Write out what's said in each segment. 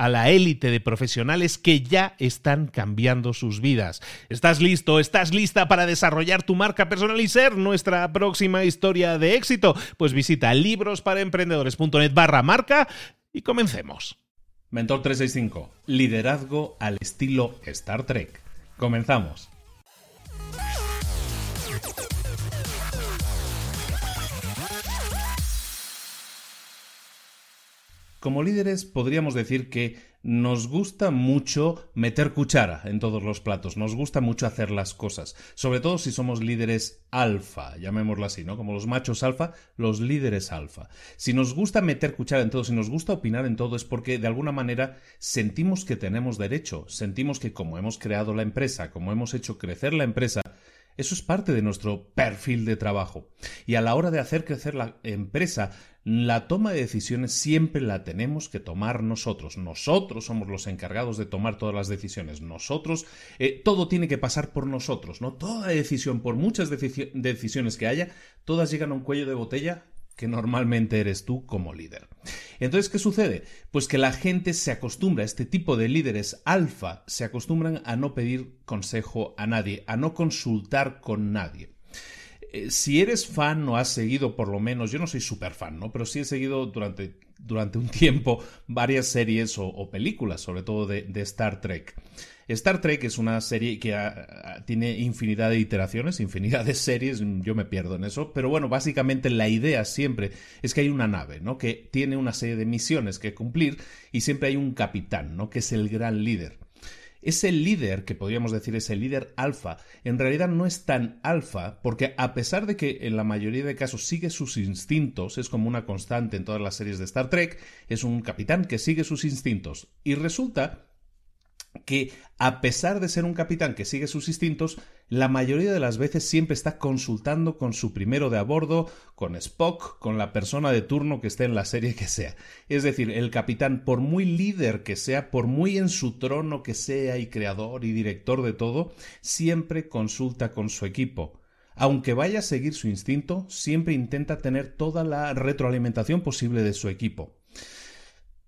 a la élite de profesionales que ya están cambiando sus vidas. ¿Estás listo? ¿Estás lista para desarrollar tu marca personal y ser nuestra próxima historia de éxito? Pues visita librosparaemprendedores.net barra marca y comencemos. Mentor 365, liderazgo al estilo Star Trek. Comenzamos. Como líderes podríamos decir que nos gusta mucho meter cuchara en todos los platos, nos gusta mucho hacer las cosas, sobre todo si somos líderes alfa, llamémoslo así, ¿no? Como los machos alfa, los líderes alfa. Si nos gusta meter cuchara en todo, si nos gusta opinar en todo, es porque de alguna manera sentimos que tenemos derecho, sentimos que como hemos creado la empresa, como hemos hecho crecer la empresa, eso es parte de nuestro perfil de trabajo. Y a la hora de hacer crecer la empresa, la toma de decisiones siempre la tenemos que tomar nosotros. Nosotros somos los encargados de tomar todas las decisiones. Nosotros, eh, todo tiene que pasar por nosotros, ¿no? Toda decisión, por muchas decisiones que haya, todas llegan a un cuello de botella que normalmente eres tú como líder. Entonces, ¿qué sucede? Pues que la gente se acostumbra, este tipo de líderes alfa, se acostumbran a no pedir consejo a nadie, a no consultar con nadie eh, si eres fan o has seguido por lo menos, yo no soy súper fan, ¿no? Pero sí he seguido durante, durante un tiempo varias series o, películas, sobre todo de, Star Trek. Star Trek es una serie que tiene infinidad de iteraciones, infinidad de series, yo me pierdo en eso, pero bueno, básicamente la idea siempre es que hay una nave, ¿no? Que tiene una serie de misiones que cumplir y siempre hay un capitán, ¿no? Que es el gran líder. Ese líder, que podríamos decir es el líder alfa, en realidad no es tan alfa porque a pesar de que en la mayoría de casos sigue sus instintos, es como una constante en todas las series de Star Trek, es un capitán que sigue sus instintos. Y resulta que a pesar de ser un capitán que sigue sus instintos, la mayoría de las veces siempre está consultando con su primero de a bordo, con Spock, con la persona de turno que esté en la serie que sea. Es decir, el capitán, por muy líder que sea, por muy en su trono que sea y creador y director de todo, siempre consulta con su equipo. Aunque vaya a seguir su instinto, siempre intenta tener toda la retroalimentación posible de su equipo.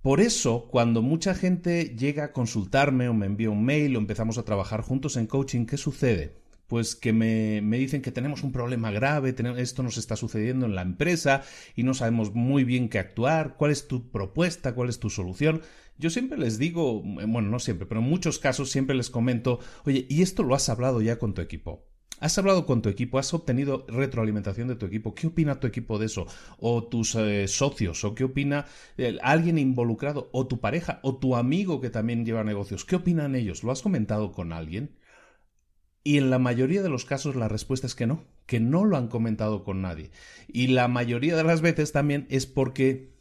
Por eso, cuando mucha gente llega a consultarme o me envía un mail o empezamos a trabajar juntos en coaching, ¿qué sucede? Pues que me, dicen que tenemos un problema grave, esto nos está sucediendo en la empresa y no sabemos muy bien qué actuar, cuál es tu propuesta, cuál es tu solución. Yo siempre les digo, bueno, no siempre, pero en muchos casos siempre les comento, oye, ¿y esto lo has hablado ya con tu equipo? ¿Has hablado con tu equipo? ¿Has obtenido retroalimentación de tu equipo? ¿Qué opina tu equipo de eso? ¿O tus eh, socios? ¿O qué opina alguien involucrado? ¿O tu pareja? ¿O tu amigo que también lleva negocios? ¿Qué opinan ellos? ¿Lo has comentado con alguien? Y en la mayoría de los casos la respuesta es que no, que no lo han comentado con nadie. Y la mayoría de las veces también es porque,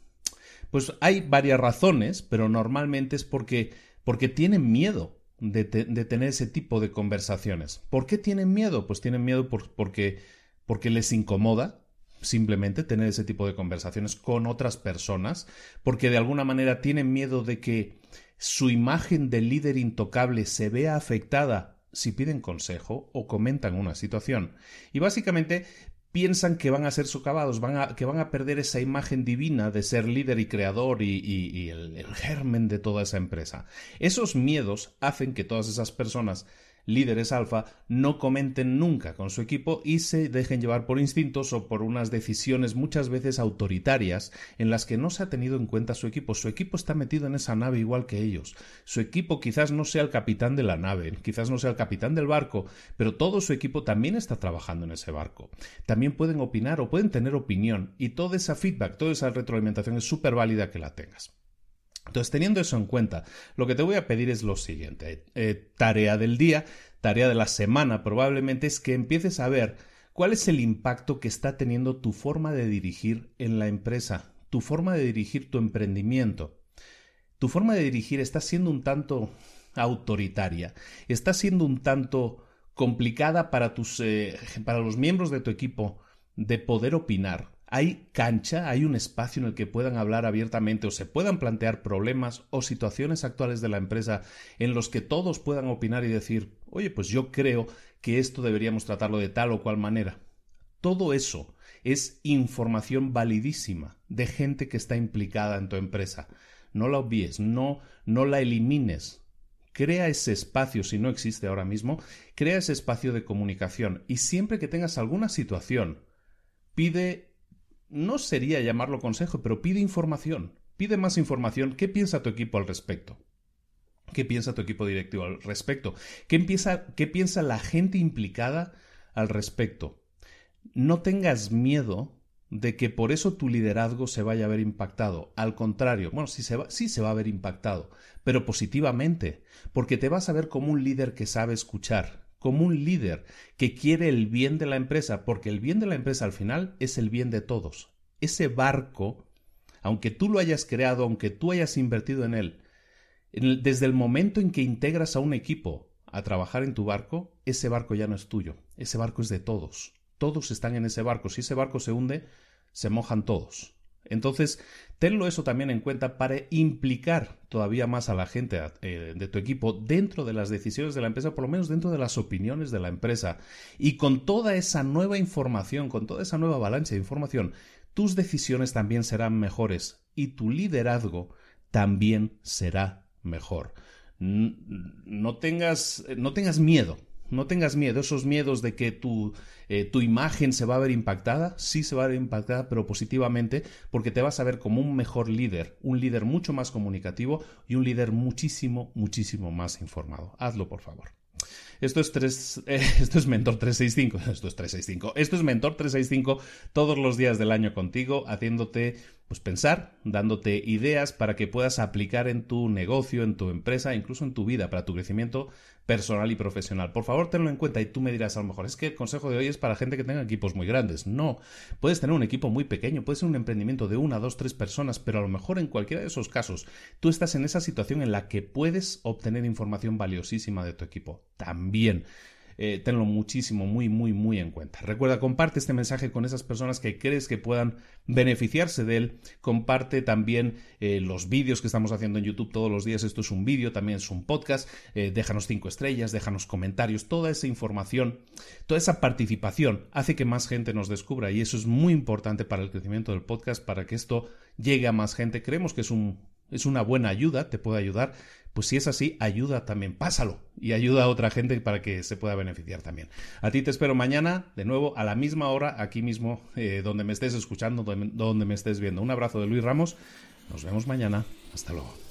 pues hay varias razones, pero normalmente es porque, porque tienen miedo de, tener ese tipo de conversaciones. ¿Por qué tienen miedo? Pues tienen miedo porque porque les incomoda simplemente tener ese tipo de conversaciones con otras personas, porque de alguna manera tienen miedo de que su imagen de líder intocable se vea afectada si piden consejo o comentan una situación. Y básicamente piensan que van a ser socavados, van a, que van a perder esa imagen divina de ser líder y creador y, el germen de toda esa empresa. Esos miedos hacen que todas esas personas líderes alfa no comenten nunca con su equipo y se dejen llevar por instintos o por unas decisiones muchas veces autoritarias en las que no se ha tenido en cuenta su equipo. Su equipo está metido en esa nave igual que ellos. Su equipo quizás no sea el capitán de la nave, quizás no sea el capitán del barco, pero todo su equipo también está trabajando en ese barco. También pueden opinar o pueden tener opinión y toda esa feedback, toda esa retroalimentación es súper válida que la tengas. Entonces, teniendo eso en cuenta, lo que te voy a pedir es lo siguiente. Eh, tarea del día, tarea de la semana probablemente es que empieces a ver cuál es el impacto que está teniendo tu forma de dirigir en la empresa, tu forma de dirigir tu emprendimiento. Tu forma de dirigir está siendo un tanto autoritaria, está siendo un tanto complicada para, tus, eh, para los miembros de tu equipo de poder opinar hay cancha, hay un espacio en el que puedan hablar abiertamente o se puedan plantear problemas o situaciones actuales de la empresa en los que todos puedan opinar y decir, oye, pues yo creo que esto deberíamos tratarlo de tal o cual manera. Todo eso es información validísima de gente que está implicada en tu empresa. No la obvies, no, no la elimines. Crea ese espacio, si no existe ahora mismo, crea ese espacio de comunicación y siempre que tengas alguna situación, pide no sería llamarlo consejo, pero pide información. Pide más información. ¿Qué piensa tu equipo al respecto? ¿Qué piensa tu equipo directivo al respecto? ¿Qué, ¿Qué piensa la gente implicada al respecto? No tengas miedo de que por eso tu liderazgo se vaya a ver impactado. Al contrario, bueno, sí se, va, sí se va a ver impactado, pero positivamente, porque te vas a ver como un líder que sabe escuchar, como un líder que quiere el bien de la empresa, porque el bien de la empresa al final es el bien de todos. Ese barco, aunque tú lo hayas creado, aunque tú hayas invertido en él, desde el momento en que integras a un equipo a trabajar en tu barco, ese barco ya no es tuyo, ese barco es de todos. Todos están en ese barco. Si ese barco se hunde, se mojan todos. Entonces, tenlo eso también en cuenta para implicar todavía más a la gente eh, de tu equipo dentro de las decisiones de la empresa, por lo menos dentro de las opiniones de la empresa. Y con toda esa nueva información, con toda esa nueva avalancha de información, tus decisiones también serán mejores y tu liderazgo también será mejor. No tengas, no tengas miedo no tengas miedo, esos miedos de que tu, eh, tu, imagen se va a ver impactada, sí se va a ver impactada, pero positivamente, porque te vas a ver como un mejor líder, un líder mucho más comunicativo y un líder muchísimo, muchísimo más informado. Hazlo, por favor. Esto es, tres, eh, esto es Mentor 365, esto es 365, esto es Mentor 365 todos los días del año contigo, haciéndote pues pensar, dándote ideas para que puedas aplicar en tu negocio, en tu empresa, incluso en tu vida, para tu crecimiento personal y profesional. Por favor, tenlo en cuenta y tú me dirás a lo mejor, es que el consejo de hoy es para gente que tenga equipos muy grandes. No, puedes tener un equipo muy pequeño, puede ser un emprendimiento de una, dos, tres personas, pero a lo mejor en cualquiera de esos casos tú estás en esa situación en la que puedes obtener información valiosísima de tu equipo. También eh, tenlo muchísimo, muy, muy, muy en cuenta. Recuerda, comparte este mensaje con esas personas que crees que puedan beneficiarse de él. Comparte también eh, los vídeos que estamos haciendo en YouTube todos los días. Esto es un vídeo, también es un podcast. Eh, déjanos cinco estrellas, déjanos comentarios. Toda esa información, toda esa participación hace que más gente nos descubra y eso es muy importante para el crecimiento del podcast, para que esto llegue a más gente. Creemos que es un es una buena ayuda, te puede ayudar pues si es así, ayuda también, pásalo y ayuda a otra gente para que se pueda beneficiar también. A ti te espero mañana, de nuevo, a la misma hora, aquí mismo, eh, donde me estés escuchando, donde me estés viendo. Un abrazo de Luis Ramos, nos vemos mañana, hasta luego.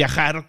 viajar